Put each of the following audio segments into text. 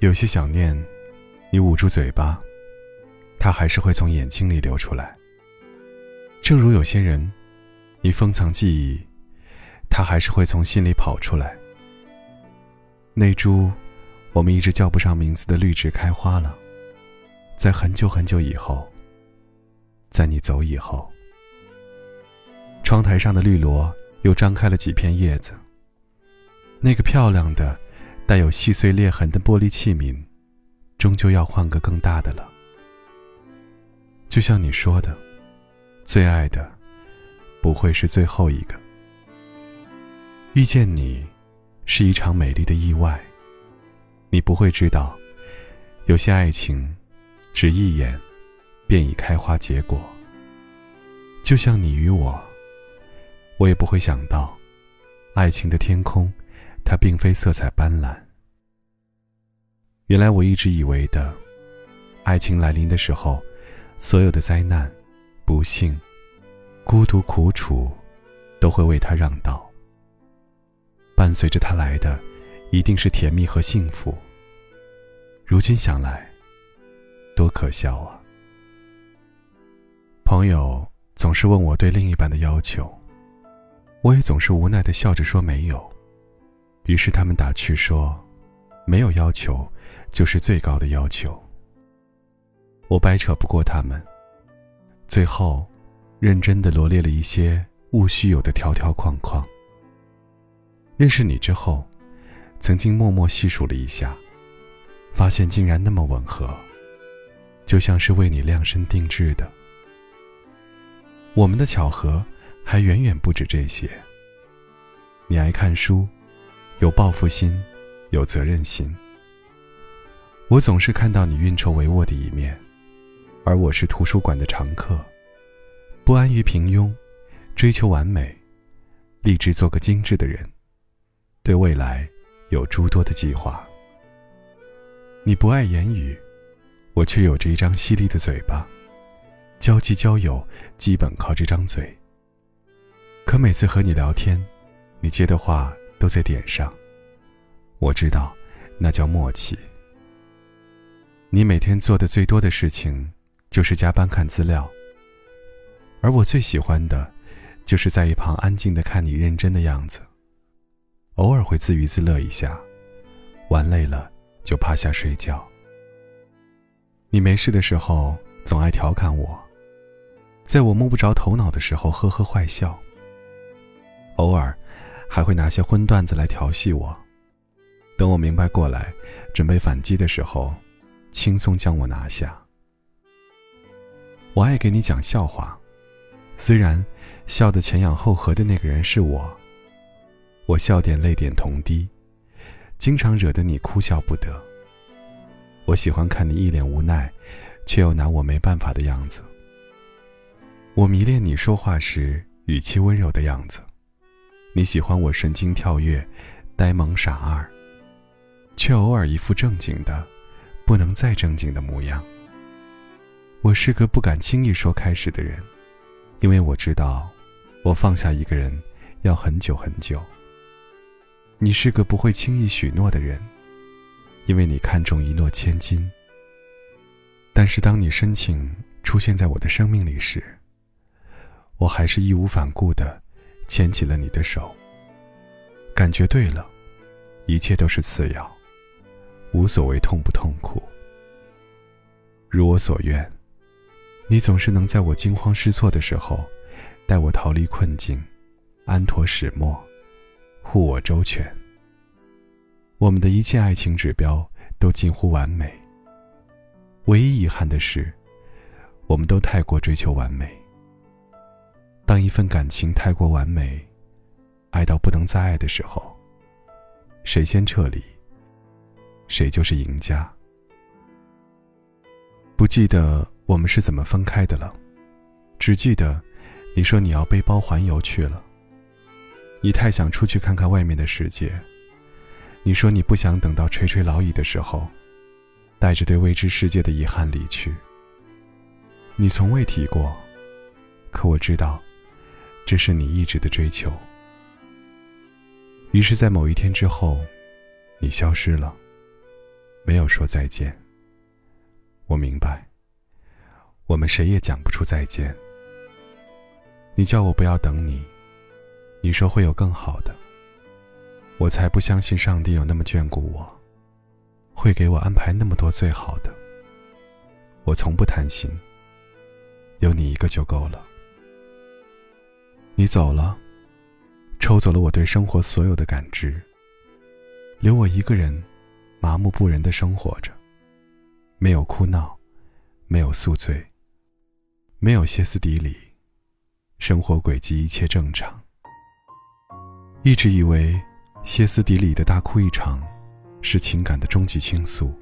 有些想念，你捂住嘴巴，它还是会从眼睛里流出来。正如有些人，你封藏记忆，它还是会从心里跑出来。那株我们一直叫不上名字的绿植开花了，在很久很久以后，在你走以后，窗台上的绿萝又张开了几片叶子。那个漂亮的。带有细碎裂痕的玻璃器皿，终究要换个更大的了。就像你说的，最爱的不会是最后一个。遇见你，是一场美丽的意外。你不会知道，有些爱情，只一眼，便已开花结果。就像你与我，我也不会想到，爱情的天空。它并非色彩斑斓。原来我一直以为的，爱情来临的时候，所有的灾难、不幸、孤独、苦楚，都会为他让道。伴随着他来的，一定是甜蜜和幸福。如今想来，多可笑啊！朋友总是问我对另一半的要求，我也总是无奈的笑着说没有。于是他们打趣说：“没有要求，就是最高的要求。”我掰扯不过他们，最后，认真的罗列了一些务须有的条条框框。认识你之后，曾经默默细数了一下，发现竟然那么吻合，就像是为你量身定制的。我们的巧合还远远不止这些。你爱看书。有报复心，有责任心。我总是看到你运筹帷幄的一面，而我是图书馆的常客，不安于平庸，追求完美，立志做个精致的人，对未来有诸多的计划。你不爱言语，我却有着一张犀利的嘴巴，交际交友基本靠这张嘴。可每次和你聊天，你接的话。都在点上。我知道，那叫默契。你每天做的最多的事情，就是加班看资料。而我最喜欢的，就是在一旁安静的看你认真的样子。偶尔会自娱自乐一下，玩累了就趴下睡觉。你没事的时候总爱调侃我，在我摸不着头脑的时候呵呵坏笑。偶尔。还会拿些荤段子来调戏我，等我明白过来，准备反击的时候，轻松将我拿下。我爱给你讲笑话，虽然笑得前仰后合的那个人是我，我笑点泪点同低，经常惹得你哭笑不得。我喜欢看你一脸无奈，却又拿我没办法的样子。我迷恋你说话时语气温柔的样子。你喜欢我神经跳跃、呆萌傻二，却偶尔一副正经的、不能再正经的模样。我是个不敢轻易说开始的人，因为我知道，我放下一个人要很久很久。你是个不会轻易许诺的人，因为你看重一诺千金。但是当你深情出现在我的生命里时，我还是义无反顾的。牵起了你的手，感觉对了，一切都是次要，无所谓痛不痛苦。如我所愿，你总是能在我惊慌失措的时候，带我逃离困境，安妥始末，护我周全。我们的一切爱情指标都近乎完美，唯一遗憾的是，我们都太过追求完美。当一份感情太过完美，爱到不能再爱的时候，谁先撤离，谁就是赢家。不记得我们是怎么分开的了，只记得你说你要背包环游去了。你太想出去看看外面的世界，你说你不想等到垂垂老矣的时候，带着对未知世界的遗憾离去。你从未提过，可我知道，这是你一直的追求。于是，在某一天之后，你消失了，没有说再见。我明白，我们谁也讲不出再见。你叫我不要等你，你说会有更好的。我才不相信上帝有那么眷顾我，会给我安排那么多最好的。我从不贪心，有你一个就够了。你走了，抽走了我对生活所有的感知，留我一个人麻木不仁的生活着，没有哭闹，没有宿醉，没有歇斯底里，生活轨迹一切正常。一直以为歇斯底里的大哭一场，是情感的终极倾诉。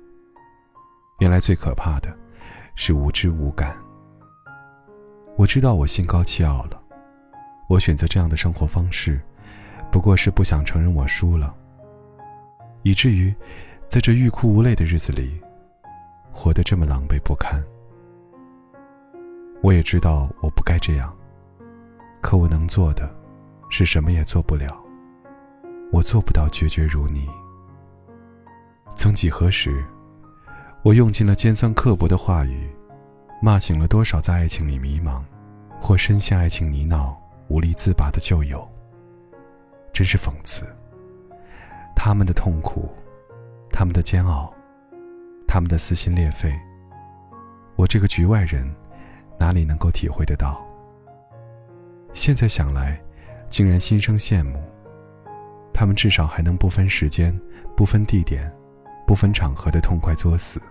原来最可怕的。是无知无感。我知道我心高气傲了，我选择这样的生活方式，不过是不想承认我输了。以至于，在这欲哭无泪的日子里，活得这么狼狈不堪。我也知道我不该这样，可我能做的，是什么也做不了。我做不到决绝如你。曾几何时。我用尽了尖酸刻薄的话语，骂醒了多少在爱情里迷茫，或深陷爱情泥淖无力自拔的旧友。真是讽刺。他们的痛苦，他们的煎熬，他们的撕心裂肺，我这个局外人哪里能够体会得到？现在想来，竟然心生羡慕。他们至少还能不分时间、不分地点。不分场合的痛快作死，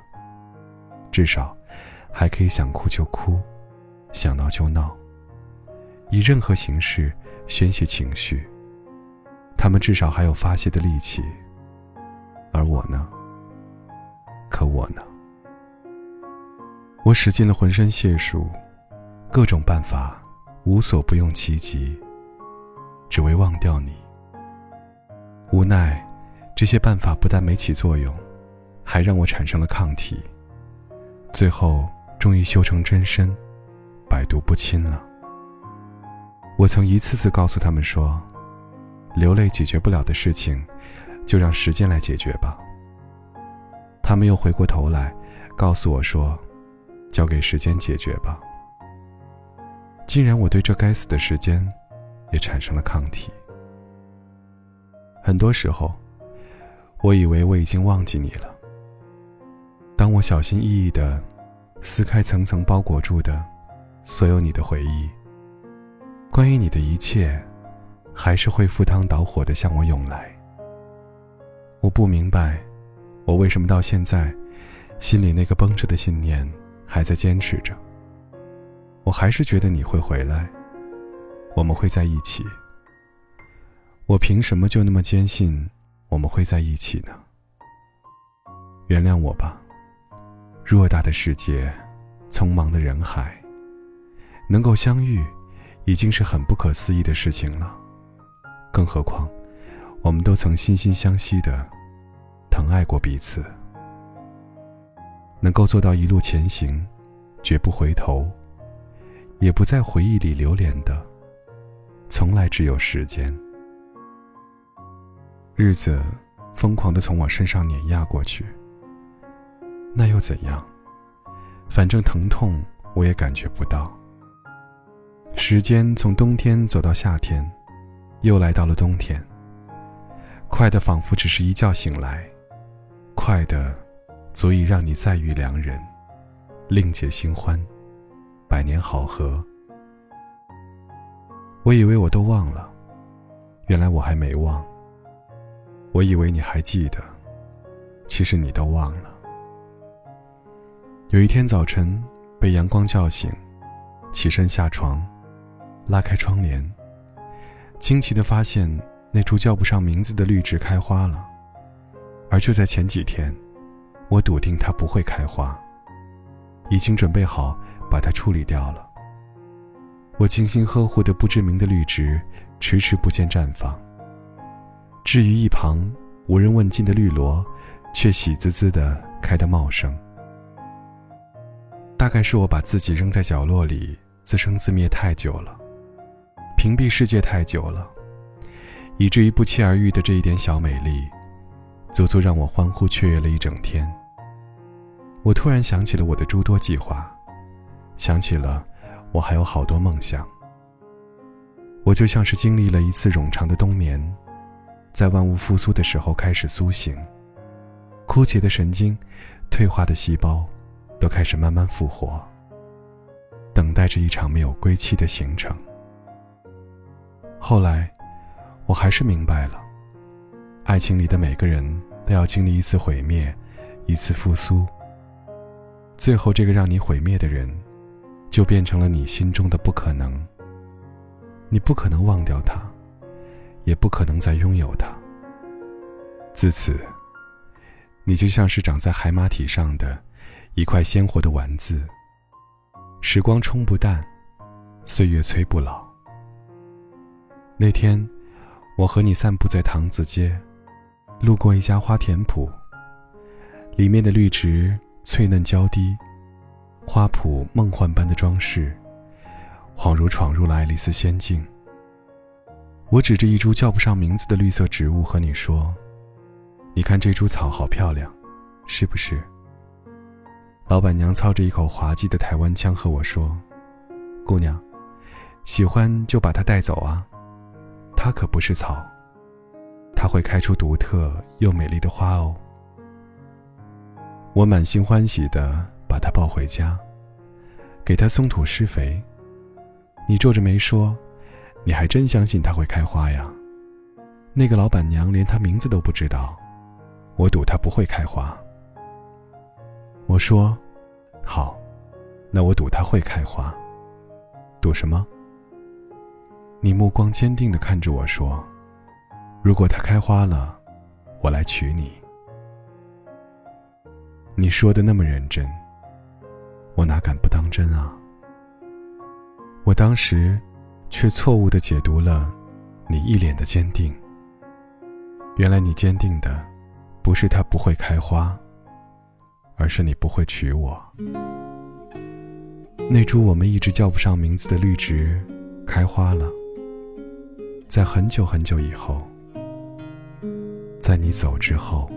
至少还可以想哭就哭，想闹就闹，以任何形式宣泄情绪。他们至少还有发泄的力气，而我呢？可我呢？我使尽了浑身解数，各种办法，无所不用其极，只为忘掉你。无奈，这些办法不但没起作用。还让我产生了抗体，最后终于修成真身，百毒不侵了。我曾一次次告诉他们说，流泪解决不了的事情，就让时间来解决吧。他们又回过头来，告诉我说，交给时间解决吧。竟然我对这该死的时间，也产生了抗体。很多时候，我以为我已经忘记你了。当我小心翼翼地撕开层层包裹住的所有你的回忆，关于你的一切，还是会赴汤蹈火地向我涌来。我不明白，我为什么到现在，心里那个绷着的信念还在坚持着。我还是觉得你会回来，我们会在一起。我凭什么就那么坚信我们会在一起呢？原谅我吧。偌大的世界，匆忙的人海，能够相遇，已经是很不可思议的事情了。更何况，我们都曾惺惺相惜的疼爱过彼此，能够做到一路前行，绝不回头，也不在回忆里流连的，从来只有时间。日子疯狂的从我身上碾压过去。那又怎样？反正疼痛我也感觉不到。时间从冬天走到夏天，又来到了冬天。快的仿佛只是一觉醒来，快的足以让你再遇良人，另结新欢，百年好合。我以为我都忘了，原来我还没忘。我以为你还记得，其实你都忘了。有一天早晨，被阳光叫醒，起身下床，拉开窗帘，惊奇的发现那株叫不上名字的绿植开花了。而就在前几天，我笃定它不会开花，已经准备好把它处理掉了。我精心呵护的不知名的绿植，迟迟不见绽放。至于一旁无人问津的绿萝，却喜滋滋的开得茂盛。大概是我把自己扔在角落里，自生自灭太久了，屏蔽世界太久了，以至于不期而遇的这一点小美丽，足足让我欢呼雀跃了一整天。我突然想起了我的诸多计划，想起了我还有好多梦想。我就像是经历了一次冗长的冬眠，在万物复苏的时候开始苏醒，枯竭的神经，退化的细胞。都开始慢慢复活，等待着一场没有归期的行程。后来，我还是明白了，爱情里的每个人都要经历一次毁灭，一次复苏。最后，这个让你毁灭的人，就变成了你心中的不可能。你不可能忘掉他，也不可能再拥有他。自此，你就像是长在海马体上的。一块鲜活的丸子，时光冲不淡，岁月催不老。那天，我和你散步在唐子街，路过一家花田圃，里面的绿植翠嫩娇滴，花圃梦幻般的装饰，恍如闯入了爱丽丝仙境。我指着一株叫不上名字的绿色植物和你说：“你看这株草好漂亮，是不是？”老板娘操着一口滑稽的台湾腔和我说：“姑娘，喜欢就把它带走啊，它可不是草，它会开出独特又美丽的花哦。”我满心欢喜的把它抱回家，给它松土施肥。你皱着眉说：“你还真相信它会开花呀？”那个老板娘连它名字都不知道，我赌它不会开花。我说：“好，那我赌它会开花。赌什么？”你目光坚定的看着我说：“如果它开花了，我来娶你。”你说的那么认真，我哪敢不当真啊？我当时却错误的解读了你一脸的坚定。原来你坚定的不是它不会开花。而是你不会娶我。那株我们一直叫不上名字的绿植，开花了。在很久很久以后，在你走之后。